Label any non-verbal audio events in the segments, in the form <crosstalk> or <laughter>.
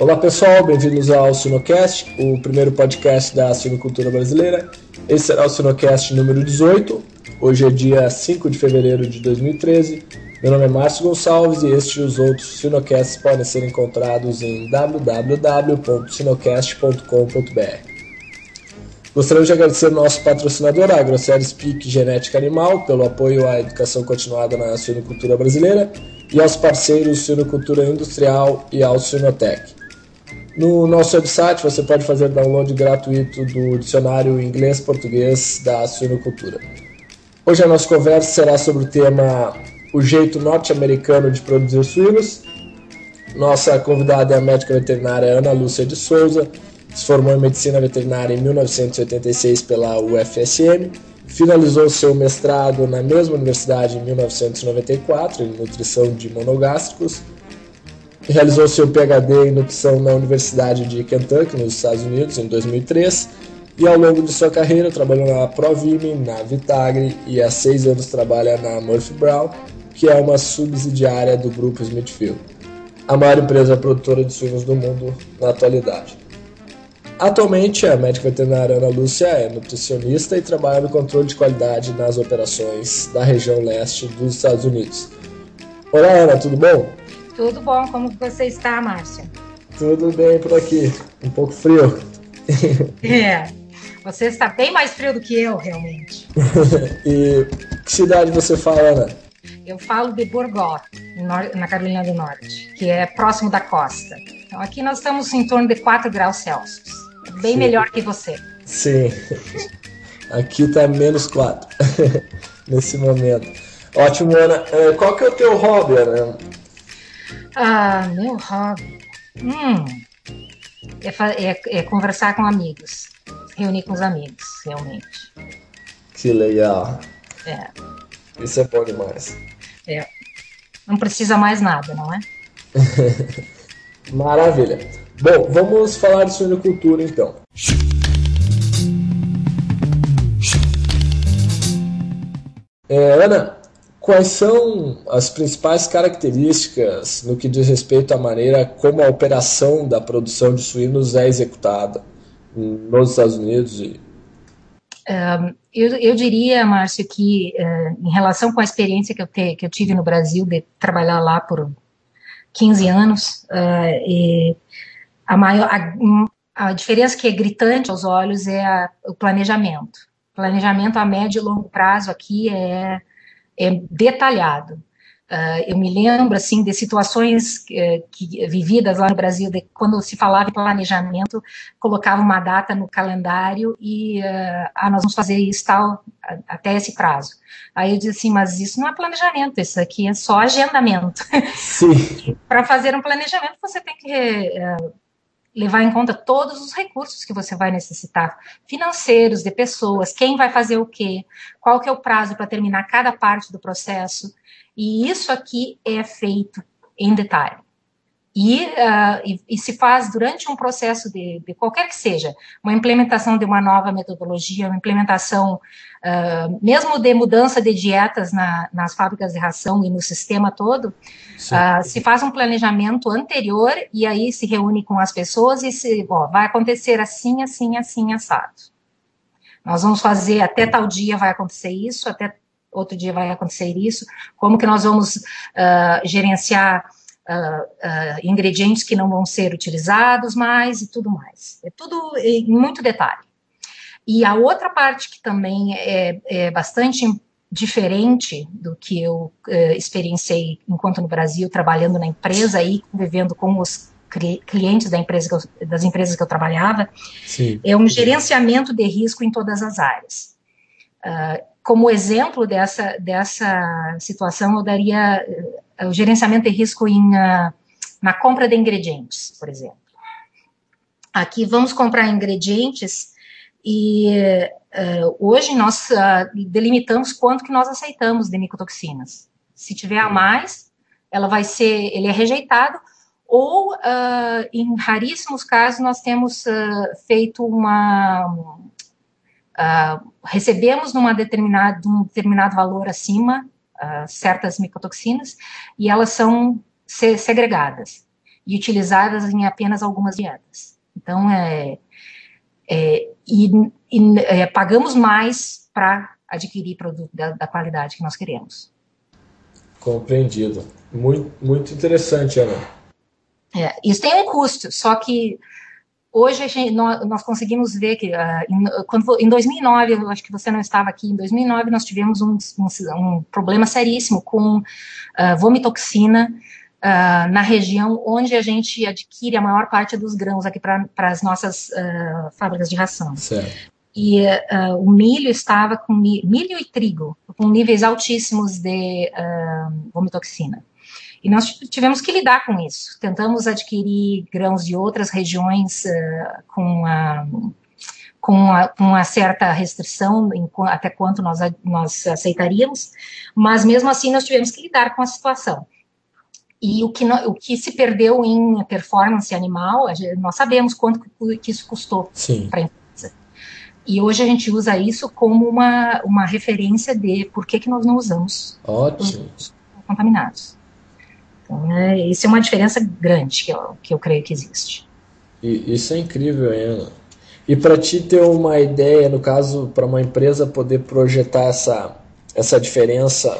Olá pessoal, bem-vindos ao Sinocast, o primeiro podcast da sinocultura brasileira. Esse será o Sinocast número 18. Hoje é dia 5 de fevereiro de 2013. Meu nome é Márcio Gonçalves e este e os outros Sinocasts podem ser encontrados em www.sinocast.com.br. Gostaríamos de agradecer nosso patrocinador, a AgroSérie Speak Genética Animal, pelo apoio à educação continuada na suinocultura brasileira e aos parceiros Suinocultura Industrial e ao Suinotec. No nosso website você pode fazer download gratuito do dicionário inglês-português da suinocultura. Hoje a nossa conversa será sobre o tema O jeito norte-americano de produzir suínos. Nossa convidada é a médica veterinária Ana Lúcia de Souza, se formou em medicina veterinária em 1986 pela UFSM, finalizou seu mestrado na mesma universidade em 1994 em nutrição de monogástricos realizou seu PhD em nutrição na Universidade de Kentucky, nos Estados Unidos, em 2003, e ao longo de sua carreira trabalhou na Provime, na Vitagri e há seis anos trabalha na Murphy Brown, que é uma subsidiária do grupo Smithfield, a maior empresa produtora de suínos do mundo na atualidade. Atualmente, a médica veterinária Ana Lúcia é nutricionista e trabalha no controle de qualidade nas operações da região leste dos Estados Unidos. Olá, Ana, tudo bom? Tudo bom, como você está, Márcio? Tudo bem por aqui, um pouco frio. <laughs> É, você está bem mais frio do que eu, realmente. <laughs> e que cidade você fala, Ana? Eu falo de Burgot, na Carolina do Norte, que é próximo da costa. Então aqui nós estamos em torno de 4 graus Celsius. Bem Sim. melhor que você. Sim. Aqui está menos 4 <laughs> nesse momento. Ótimo, Ana. É, qual que é o teu hobby, Ana? Ah, meu hobby. Hum, é, é, é, conversar com amigos. Reunir com os amigos, realmente. Que legal. É. Isso é bom demais. É. Não precisa mais nada, não é? <laughs> Maravilha. Bom, vamos falar de suinocultura então. É, Ana, Quais são as principais características no que diz respeito à maneira como a operação da produção de suínos é executada nos Estados Unidos? Um, eu, eu, diria, Márcio, que uh, em relação com a experiência que eu, te, que eu tive no Brasil de trabalhar lá por 15 anos, uh, a, maior, a, a, diferença que é gritante aos olhos é a, o planejamento. Planejamento a médio e longo prazo aqui é é detalhado. Uh, eu me lembro assim de situações uh, que, vividas lá no Brasil, de quando se falava em planejamento, colocava uma data no calendário e uh, ah, nós vamos fazer isso tal até esse prazo. Aí eu disse assim, mas isso não é planejamento, isso aqui é só agendamento. Sim. <laughs> Para fazer um planejamento você tem que eh, levar em conta todos os recursos que você vai necessitar, financeiros, de pessoas, quem vai fazer o quê, qual que é o prazo para terminar cada parte do processo, e isso aqui é feito em detalhe. E, uh, e, e, se faz durante um processo de, de, qualquer que seja, uma implementação de uma nova metodologia, uma implementação uh, mesmo de mudança de dietas na, nas fábricas de ração e no sistema todo, uh, se faz um planejamento anterior e aí se reúne com as pessoas e se, ó, vai acontecer assim, assim, assim, assado. Nós vamos fazer até tal dia vai acontecer isso, até outro dia vai acontecer isso, como que nós vamos gerenciar Uh, uh, ingredientes que não vão ser utilizados mais e tudo mais. É tudo em muito detalhe. E a outra parte que também é, é bastante diferente do que eu uh, experienciei enquanto no Brasil, trabalhando na empresa e convivendo com os clientes da empresa eu, das empresas que eu trabalhava, Sim. é um gerenciamento de risco em todas as áreas. Uh, como exemplo dessa, dessa situação, eu daria o gerenciamento de risco em, uh, na compra de ingredientes, por exemplo. Aqui vamos comprar ingredientes e hoje nós delimitamos quanto que nós aceitamos de micotoxinas. Se tiver a mais, ela vai ser, ele é rejeitado, ou em raríssimos casos nós temos feito uma uh, recebemos numa determinada, um determinado valor acima uh, certas micotoxinas e elas são se segregadas. e utilizadas em apenas algumas dietas. Então, é, é e, e é, pagamos mais para adquirir produto da, da, qualidade que nós queremos. Compreendido. Muito, muito interessante, Ana. É, isso tem um custo, só que hoje gente, nós, nós, conseguimos ver que uh, em, quando, em 2009, eu acho que você não estava aqui, em 2009 nós tivemos um, um, um problema seríssimo com uh, vomitoxina uh, na região onde a gente adquire a maior parte dos grãos aqui para as nossas fábricas de ração. Certo. E o milho estava com milho e trigo com níveis altíssimos de vomitoxina. E nós tivemos que lidar com isso. Tentamos adquirir grãos de outras regiões uh, com, a, com, a, com uma certa restrição em, até quanto nós, nós aceitaríamos, mas mesmo assim nós tivemos que lidar com a situação. E o que, o que se perdeu em performance animal, nós sabemos quanto que isso custou para a empresa. E hoje a gente usa isso como uma, uma referência de por que, que nós não usamos Ótimo. os contaminados. Então, é, isso é uma diferença grande que eu, que eu creio que existe. E, isso é incrível, Ana. E para ti ter uma ideia, no caso, para uma empresa poder projetar essa, essa diferença,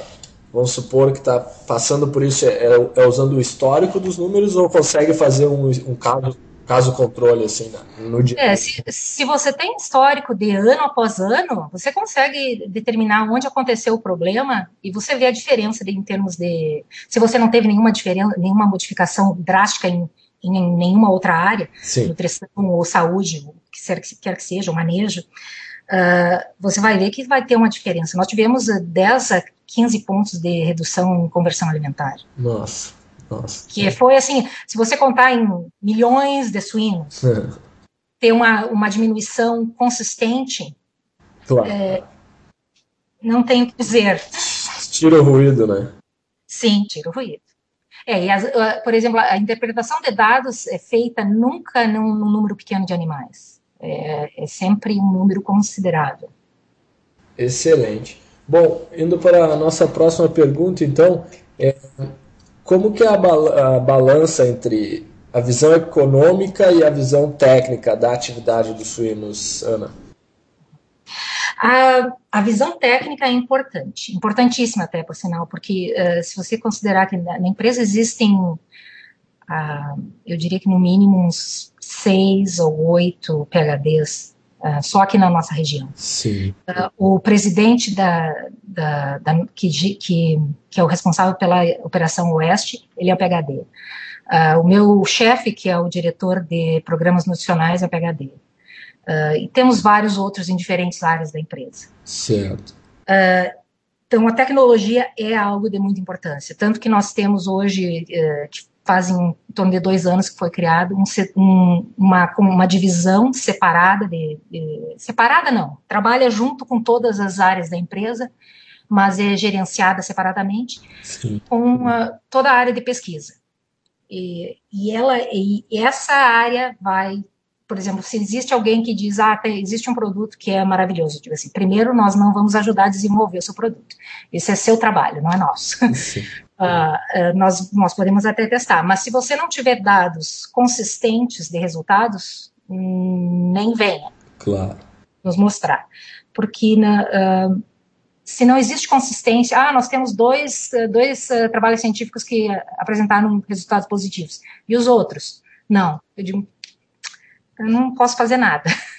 vamos supor que está passando por isso, é, é, usando o histórico dos números ou consegue fazer um, um caso caso controle assim no dia. É, se, se você tem histórico de ano após ano, você consegue determinar onde aconteceu o problema e você vê a diferença de, em termos de se você não teve nenhuma diferença, nenhuma modificação drástica em, em nenhuma outra área, Sim. nutrição ou saúde, o que quer, quer que seja, o manejo, uh, você vai ver que vai ter uma diferença. Nós tivemos 10 a 15 pontos de redução em conversão alimentar. Nossa. Nossa. Que foi assim, se você contar em milhões de suínos, é. ter uma, uma diminuição consistente, claro. é, não tem o que dizer. Tira o ruído, né? Sim, tira o ruído. É, e as, por exemplo, a interpretação de dados é feita nunca num, num número pequeno de animais. É, é, sempre um número considerável. Excelente. Bom, indo para a nossa próxima pergunta, então, é, como que é a, bal a balança entre a visão econômica e a visão técnica da atividade dos suínos, Ana? A, a, visão técnica é importante, importantíssima até, por sinal, porque uh, se você considerar que na, na empresa existem, uh, eu diria que no mínimo uns seis ou oito PHDs uh, só aqui na nossa região. Sim. Uh, o presidente da, da, da que, que, que, é o responsável pela Operação Oeste, ele é o PHD. Uh, ah, o meu chefe, que é o diretor de programas nutricionais, é o PHD. e temos vários outros em diferentes áreas da empresa. Certo. então, a tecnologia é algo de muita importância. Tanto que nós temos hoje, que fazem em torno de dois anos que foi criado um, um, uma, uma divisão separada, de, de, separada não, trabalha junto com todas as áreas da empresa, mas é gerenciada separadamente, Sim. com uma, toda a área de pesquisa. E, e, ela, e essa área vai, por exemplo, se existe alguém que diz, ah, existe um produto que é maravilhoso, digo assim, primeiro nós não vamos ajudar a desenvolver o seu produto. Esse é seu trabalho, não é nosso. <laughs> Uh, nós, nós podemos até testar, mas se você não tiver dados consistentes de resultados, nem venha claro. nos mostrar. Porque na, uh, se não existe consistência, ah, nós temos dois, dois uh, trabalhos científicos que apresentaram resultados positivos, e os outros? Não. Eu digo, eu não posso fazer nada. <laughs>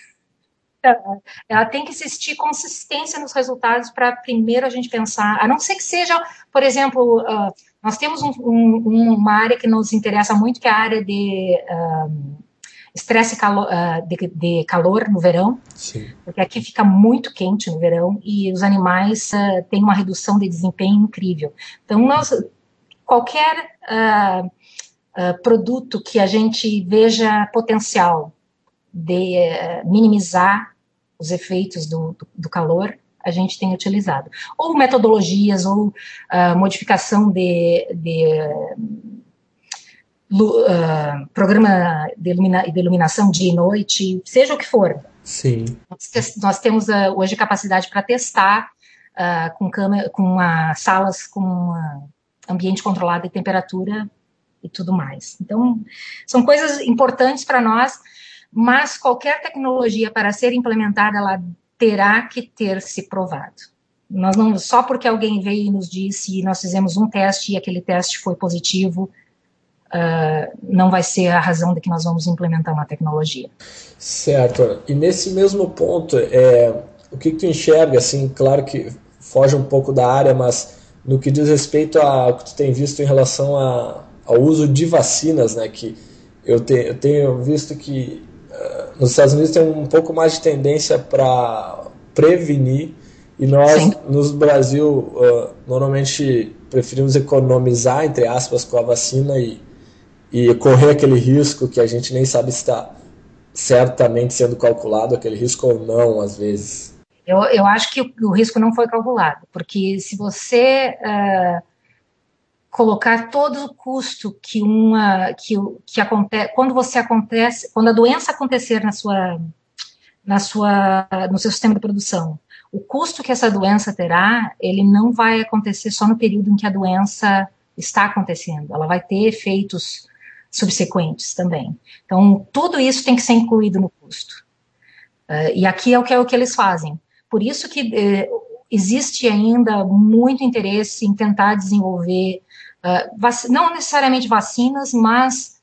ela tem que existir consistência nos resultados para primeiro a gente pensar, a não ser que seja, por exemplo, uh, nós temos um, um, uma área que nos interessa muito, que é a área de estresse calo, uh, de, de, calor no verão, Sim. porque aqui fica muito quente no verão e os animais uh, têm uma redução de desempenho incrível. Então, nós, qualquer produto que a gente veja potencial de minimizar os efeitos do, do, do calor, a gente tem utilizado. Ou metodologias, ou uh, modificação de, de uh, programa de, ilumina, de, iluminação dia e noite, seja o que for. Sim. Nós, nós temos uh, hoje capacidade para testar com, câmera, com salas com ambiente controlado de temperatura e tudo mais. Então, são coisas importantes para nós, mas qualquer tecnologia para ser implementada, ela terá que ter se provado. Nós não, só porque alguém veio e nos disse, nós fizemos um teste e aquele teste foi positivo, uh, não vai ser a razão de que nós vamos implementar uma tecnologia. Certo. E nesse mesmo ponto, é, o que, que tu enxerga, assim, claro que foge um pouco da área, mas no que diz respeito ao que tu tem visto em relação a, ao uso de vacinas, né, que eu, te, eu tenho visto que nos Estados Unidos tem um pouco mais de tendência para prevenir e nós, Sim. no Brasil, uh, normalmente preferimos economizar, entre aspas, com a vacina e, e correr aquele risco que a gente nem sabe se está certamente sendo calculado, aquele risco ou não, às vezes. Eu, eu acho que o, o risco não foi calculado, porque se você uh, colocar todo o custo que uma que, que acontece quando você acontece quando a doença acontecer na sua na sua no seu sistema de produção o custo que essa doença terá, ele não vai acontecer só no período em que a doença está acontecendo, ela vai ter efeitos subsequentes também. Então, tudo isso tem que ser incluído no custo. Uh, e aqui é o que, é o que eles fazem. Por isso que eh, existe ainda muito interesse em tentar desenvolver, uh, não necessariamente vacinas, mas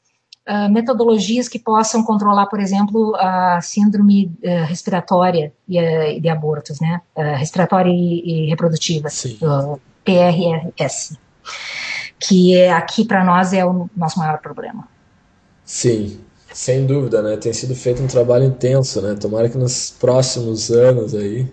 uh, metodologias que possam controlar, por exemplo, a síndrome uh, respiratória e, uh, de abortos, né? respiratória e, e reprodutiva, PRS, que é, aqui para nós é o nosso maior problema. Sim, sem dúvida, né? Tem sido feito um trabalho intenso, né? Tomara que nos próximos anos aí.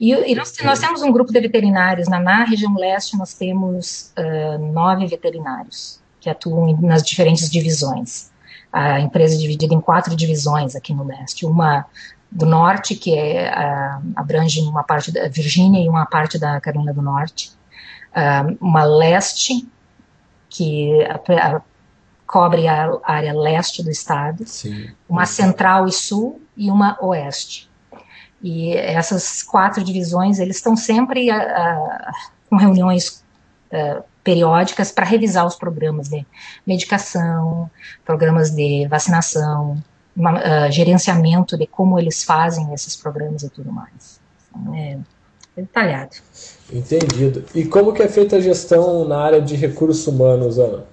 E, e nós, nós, temos um grupo de veterinários. Na, na região leste, nós temos uh, nove veterinários que atuam nas diferentes divisões. A empresa é dividida em quatro divisões aqui no leste. Uma do norte, que é, abrange uma parte da Virgínia e uma parte da Carolina do Norte. uma leste, que a, a, cobre a área leste do estado. Sim. Uma central e sul e uma oeste. E essas quatro divisões, eles estão sempre com reuniões periódicas para revisar os programas de medicação, programas de vacinação, uma, gerenciamento de como eles fazem esses programas e tudo mais. Então, é, é detalhado. Entendido. E como que é feita a gestão na área de recursos humanos, Ana?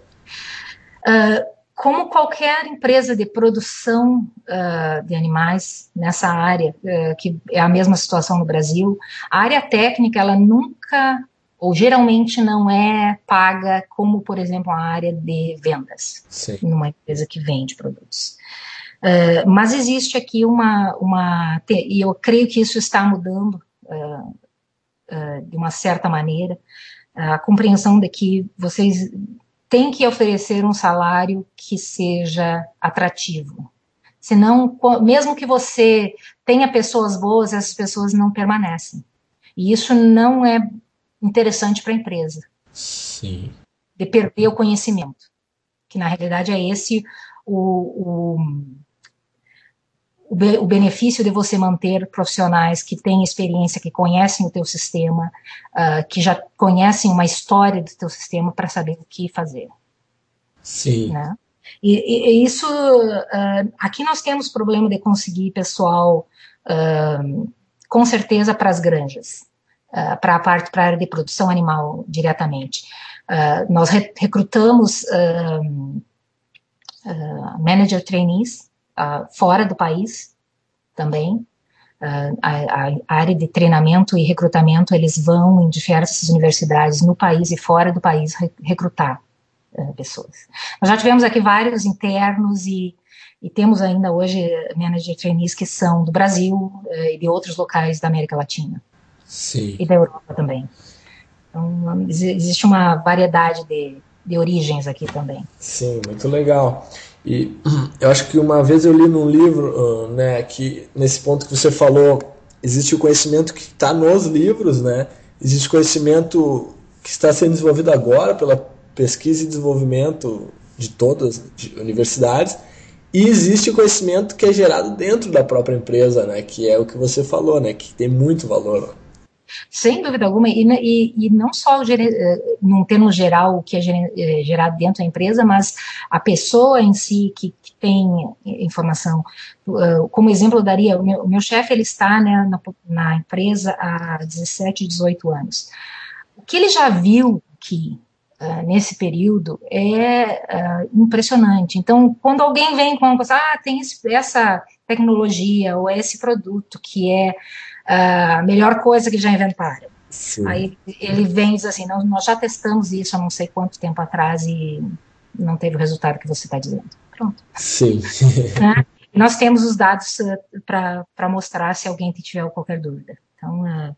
Uh, como qualquer empresa de produção uh, de animais nessa área, uh, que é a mesma situação no Brasil, a área técnica ela nunca ou geralmente não é paga como, por exemplo, a área de vendas, Sim. numa empresa que vende produtos. Uh, mas existe aqui uma, uma, e eu creio que isso está mudando de uma certa maneira, a compreensão de que vocês têm que oferecer um salário que seja atrativo. Senão, mesmo que você tenha pessoas boas, essas pessoas não permanecem. E isso não é interessante para a empresa. Sim. De perder o conhecimento. Que na realidade é esse o, o, o, benefício de você manter profissionais que têm experiência, que conhecem o teu sistema, uh, que já conhecem uma história do teu sistema para saber o que fazer. Sim. Né? E, e, isso, uh, aqui nós temos problema de conseguir pessoal, uh, com certeza, para as granjas para a parte, para a área de produção animal diretamente. Nós re recrutamos manager trainees fora do país também. A, a, área de treinamento e recrutamento, eles vão em diversas universidades no país e fora do país re recrutar pessoas. Nós já tivemos aqui vários internos e, e temos ainda hoje manager trainees que são do Brasil e de outros locais da América Latina. Sim. e da Europa também. Então, existe uma variedade de, de origens aqui também. Sim, muito legal. E eu acho que uma vez eu li num livro, né, que nesse ponto que você falou, existe o conhecimento que está nos livros, né? Existe conhecimento que está sendo desenvolvido agora pela pesquisa e desenvolvimento de todas as universidades, e existe o conhecimento que é gerado dentro da própria empresa, né? Que é o que você falou, né? Que tem muito valor. Sem dúvida alguma, e, e, e não só eh, num termo geral o que é eh, gerado dentro da empresa, mas a pessoa em si que, que tem informação. Como exemplo, eu daria, o meu, meu chefe ele está né, na, na, empresa há 17, 18 anos. O que ele já viu que uh, nesse período é uh, impressionante. Então, quando alguém vem com uma coisa, ah, tem esse, essa tecnologia ou esse produto que é a melhor coisa que já inventaram. Sim. Aí ele vem e diz assim, nós já testamos isso há não sei quanto tempo atrás e não teve o resultado que você está dizendo. Pronto. Sim. <laughs> Né? Nós temos os dados uh, para mostrar se alguém tiver qualquer dúvida. Então, uh,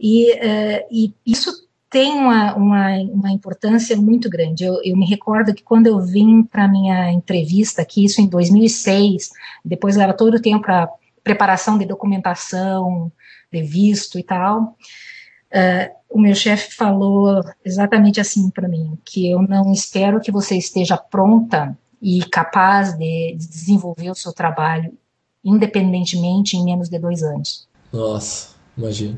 e, uh, e isso tem uma, uma, uma, importância muito grande. Eu, eu, me recordo que quando eu vim para a minha entrevista aqui, isso em 2006, depois leva todo o tempo para preparação de documentação, de visto e tal, uh, o meu chefe falou exatamente assim para mim, que eu não espero que você esteja pronta e capaz de, de desenvolver o seu trabalho independentemente em menos de dois anos. Nossa, imagina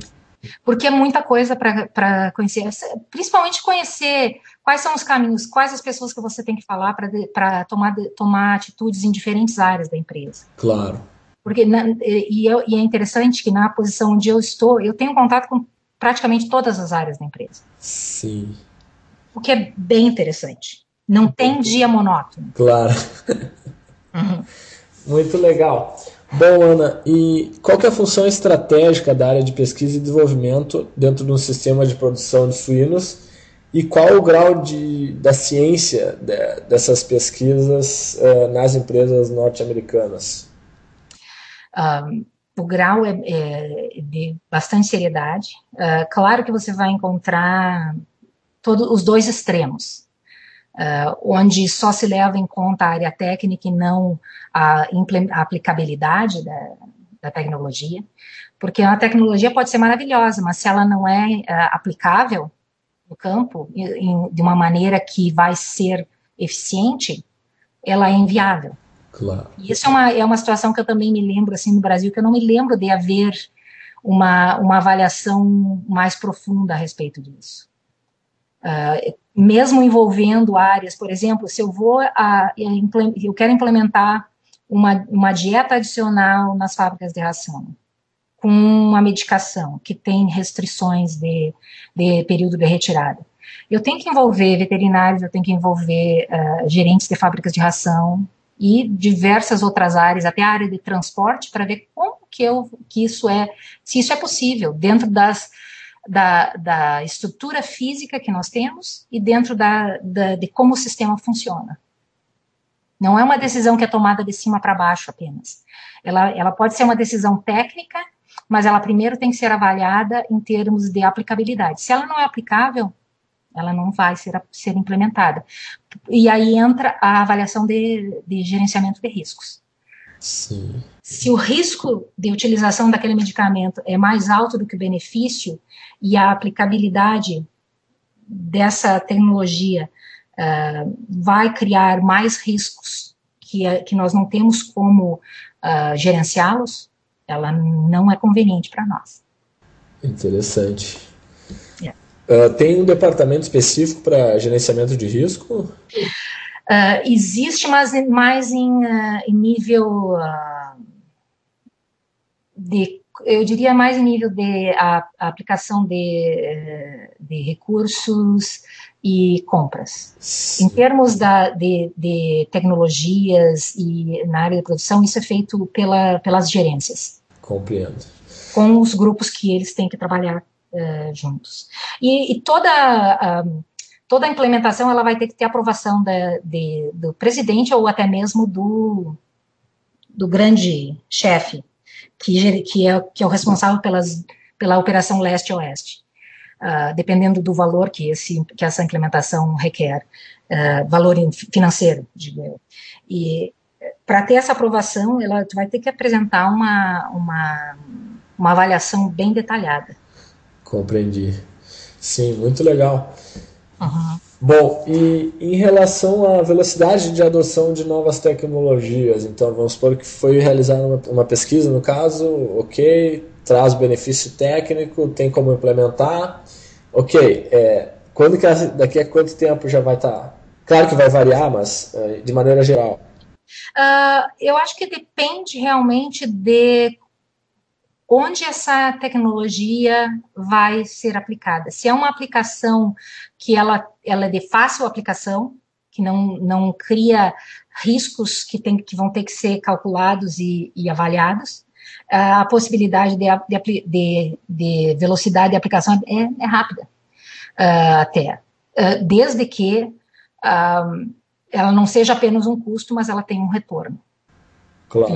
porque é muita coisa para conhecer, principalmente conhecer quais são os caminhos, quais as pessoas que você tem que falar para tomar, tomar atitudes em diferentes áreas da empresa. Claro. Porque, na, e, eu, e é interessante que na posição onde eu estou, eu tenho contato com praticamente todas as áreas da empresa. Sim. O que é bem interessante. Não tem dia monótono. Claro. Uhum. <laughs> Muito legal. Bom, Ana, e qual é a função estratégica da área de pesquisa e desenvolvimento dentro de um sistema de produção de suínos? E qual o grau de, da ciência de, dessas pesquisas uh, nas empresas norte-americanas? Um, o grau é, é, de bastante seriedade. Uh, claro que você vai encontrar todos os dois extremos uh, onde só se leva em conta a área técnica e não a, a aplicabilidade da, da, tecnologia, porque a tecnologia pode ser maravilhosa, mas se ela não é uh, aplicável no campo em, de uma maneira que vai ser eficiente, ela é inviável. Claro. E isso é uma, é uma situação que eu também me lembro, assim, no Brasil, que eu não me lembro de haver uma, uma avaliação mais profunda a respeito disso. Uh, mesmo envolvendo áreas, por exemplo, se eu vou a, eu quero implementar uma, uma dieta adicional nas fábricas de ração, com uma medicação que tem restrições de, de período de retirada. Eu tenho que envolver veterinários, eu tenho que envolver uh, gerentes de fábricas de ração e diversas outras áreas, até a área de transporte, para ver como que, eu, que isso é, se isso é possível, dentro das da, da estrutura física que nós temos e dentro da, da, de como o sistema funciona. Não é uma decisão que é tomada de cima para baixo apenas. Ela, ela pode ser uma decisão técnica, mas ela primeiro tem que ser avaliada em termos de aplicabilidade. Se ela não é aplicável, ela não vai ser, ser implementada. E aí entra a avaliação de, de gerenciamento de riscos. Sim. Se o risco de utilização daquele medicamento é mais alto do que o benefício e a aplicabilidade dessa tecnologia uh, vai criar mais riscos que, que nós não temos como uh, gerenciá-los, ela não é conveniente para nós. Interessante. Yeah. Uh, tem um departamento específico para gerenciamento de risco? Uh, existe, mas mais em, uh, em nível de, eu diria mais em nível de a, a aplicação de, de recursos e compras. Sim. Em termos da, de, de, tecnologias e na área de produção, isso é feito pela, pelas gerências. Compreendo. Com os grupos que eles têm que trabalhar juntos. E, e toda toda a implementação ela vai ter que ter aprovação da, de, do presidente ou até mesmo do, do grande chefe, que, que, é, que é o responsável pelas, pela operação leste-oeste, uh, dependendo do valor que, esse, que essa implementação requer, uh, valor financeiro, digo eu. E para ter essa aprovação, ela vai ter que apresentar uma, uma, uma avaliação bem detalhada. Compreendi. Sim, muito legal. Uhum. Bom, e em relação à velocidade de adoção de novas tecnologias, então vamos supor que foi realizada uma, uma pesquisa, no caso, ok, traz benefício técnico, tem como implementar. Ok, é, quando que daqui a quanto tempo já vai estar? Tá? Claro que vai variar, mas uh, de maneira geral. Uh, eu acho que depende realmente de onde essa tecnologia vai ser aplicada. Se é uma aplicação que ela, ela é de fácil aplicação, que não, não cria riscos que, tem, que vão ter que ser calculados e, e avaliados, a possibilidade de, de, de, velocidade de aplicação é, é rápida uh, até, uh, desde que uh, ela não seja apenas um custo, mas ela tenha um retorno. Claro.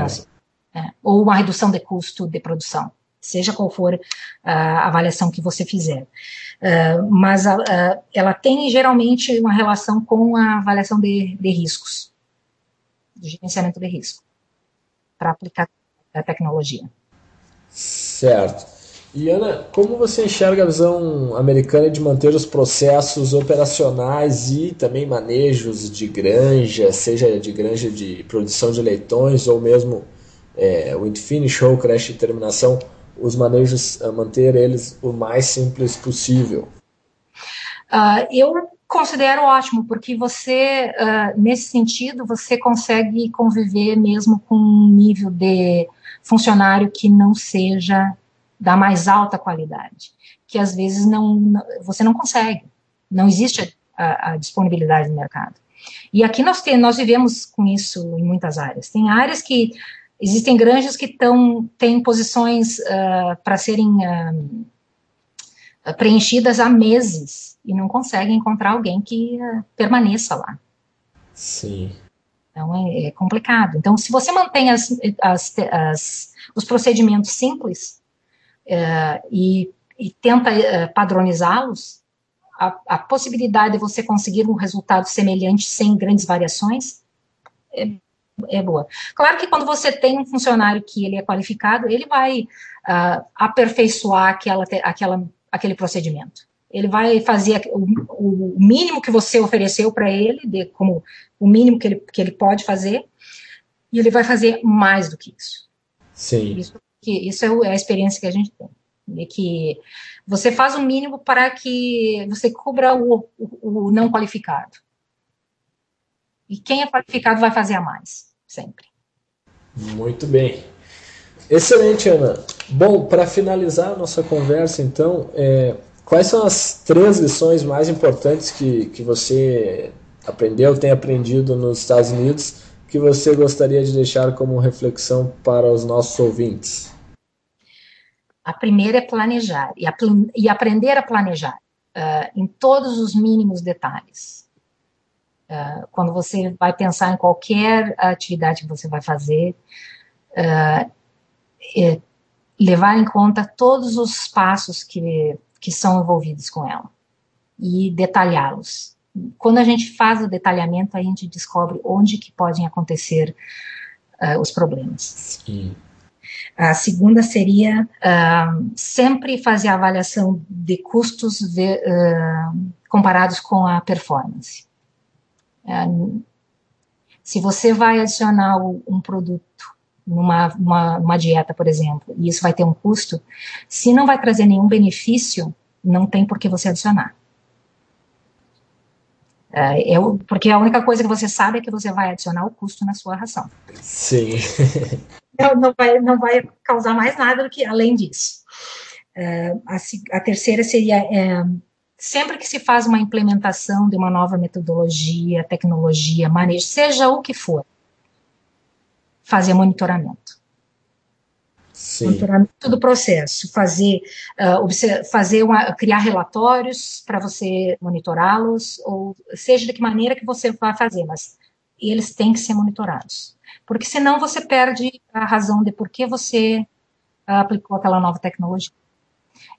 É, ou uma redução de custo de produção, seja qual for a avaliação que você fizer. mas ela tem geralmente uma relação com a avaliação de, de riscos, de gerenciamento de risco, para aplicar a tecnologia. Certo. E Ana, como você enxerga a visão americana de manter os processos operacionais e também manejos de granja, seja de granja de produção de leitões ou mesmo é, o finish ou crash de terminação, os manejos, manter eles o mais simples possível? Uh, eu considero ótimo, porque você, uh, nesse sentido, você consegue conviver mesmo com um nível de funcionário que não seja da mais alta qualidade, que às vezes não, não você não consegue, não existe a, a, disponibilidade no mercado. E aqui nós, tem, nós vivemos com isso em muitas áreas. Tem áreas que existem granjas que tão, têm posições uh, para serem uh, preenchidas há meses e não conseguem encontrar alguém que uh, permaneça lá. Sim. Então é, é, complicado. Então, se você mantém as, as, as, os procedimentos simples, e, e, tenta padronizá-los, a, a, possibilidade de você conseguir um resultado semelhante sem grandes variações é, é, boa. Claro que quando você tem um funcionário que ele é qualificado, ele vai uh, aperfeiçoar aquela, aquela, aquele procedimento. Ele vai fazer o, o mínimo que você ofereceu para ele, de, como o mínimo que ele, que ele pode fazer, e ele vai fazer mais do que isso. Sim. Isso que isso é, é a experiência que a gente tem. Que você faz o mínimo para que você cubra o, o, o não qualificado. E quem é qualificado vai fazer a mais, sempre. Muito bem. Excelente, Ana. Bom, para finalizar a nossa conversa, então, é, quais são as três lições mais importantes que, que você aprendeu, tem aprendido nos Estados Unidos, que você gostaria de deixar como reflexão para os nossos ouvintes? A primeira é planejar e, e aprender a planejar uh, em todos os mínimos detalhes. Uh, quando você vai pensar em qualquer atividade que você vai fazer, uh, é levar em conta todos os passos que, que são envolvidos com ela e detalhá-los. Quando a gente faz o detalhamento, a gente descobre onde que podem acontecer os problemas. Sim. A segunda seria uh, sempre fazer a avaliação de custos de, uh, comparados com a performance. Uh, se você vai adicionar um produto numa uma, uma dieta, por exemplo, e isso vai ter um custo, se não vai trazer nenhum benefício, não tem por que você adicionar. É, porque a única coisa que você sabe é que você vai adicionar o custo na sua ração. Sim. <laughs> não, não, vai, não vai causar mais nada do que além disso. É, a, a, terceira seria é, sempre que se faz uma implementação de uma nova metodologia, tecnologia, manejo, seja o que for, fazer monitoramento. Sim. Monitoramento do processo, fazer, uh, fazer uma, criar relatórios para você monitorá-los, ou seja de que maneira que você vai fazer, mas eles têm que ser monitorados porque senão você perde a razão de por que você aplicou aquela nova tecnologia.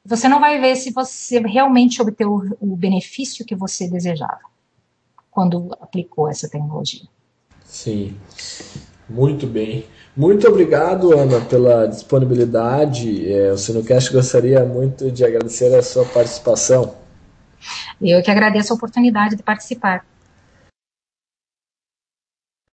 Você não vai ver se você realmente obteve o, benefício que você desejava quando aplicou essa tecnologia. Sim, muito bem. Muito obrigado, Ana, pela disponibilidade. É, o Sinocast gostaria muito de agradecer a sua participação. Eu que agradeço a oportunidade de participar.